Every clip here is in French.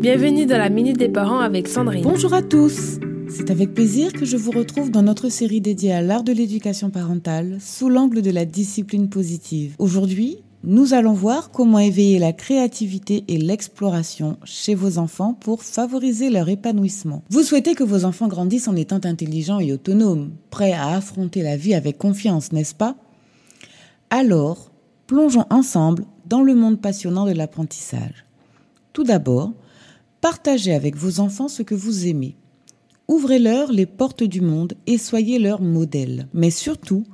Bienvenue dans la Minute des Parents avec Sandrine. Bonjour à tous C'est avec plaisir que je vous retrouve dans notre série dédiée à l'art de l'éducation parentale sous l'angle de la discipline positive. Aujourd'hui, nous allons voir comment éveiller la créativité et l'exploration chez vos enfants pour favoriser leur épanouissement. Vous souhaitez que vos enfants grandissent en étant intelligents et autonomes, prêts à affronter la vie avec confiance, n'est-ce pas? Alors, plongeons ensemble dans le monde passionnant de l'apprentissage. Tout d'abord, Partagez avec vos enfants ce que vous aimez. Ouvrez-leur les portes du monde et soyez leur modèle. Mais surtout,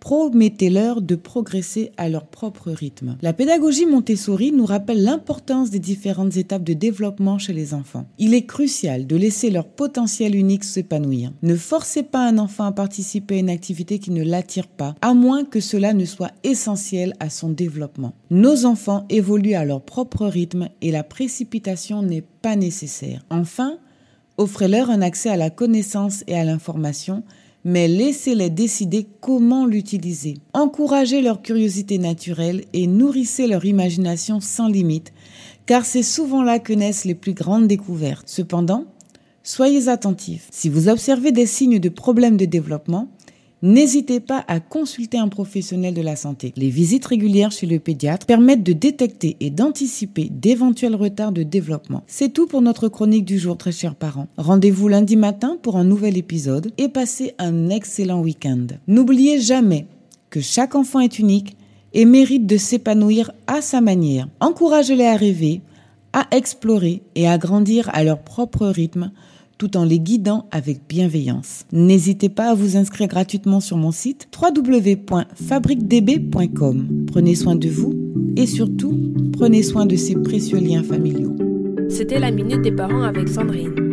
promettez-leur de progresser à leur propre rythme. La pédagogie Montessori nous rappelle l'importance des différentes étapes de développement chez les enfants. Il est crucial de laisser leur potentiel unique s'épanouir. Ne forcez pas un enfant à participer à une activité qui ne l'attire pas, à moins que cela ne soit essentiel à son développement. Nos enfants évoluent à leur propre rythme et la précipitation n'est pas nécessaire. Enfin, offrez-leur un accès à la connaissance et à l'information mais laissez-les décider comment l'utiliser. Encouragez leur curiosité naturelle et nourrissez leur imagination sans limite, car c'est souvent là que naissent les plus grandes découvertes. Cependant, soyez attentifs. Si vous observez des signes de problèmes de développement, N'hésitez pas à consulter un professionnel de la santé. Les visites régulières chez le pédiatre permettent de détecter et d'anticiper d'éventuels retards de développement. C'est tout pour notre chronique du jour, très chers parents. Rendez-vous lundi matin pour un nouvel épisode et passez un excellent week-end. N'oubliez jamais que chaque enfant est unique et mérite de s'épanouir à sa manière. Encouragez-les à rêver, à explorer et à grandir à leur propre rythme tout en les guidant avec bienveillance. N'hésitez pas à vous inscrire gratuitement sur mon site www.fabriquedb.com. Prenez soin de vous et surtout, prenez soin de ces précieux liens familiaux. C'était la Minute des Parents avec Sandrine.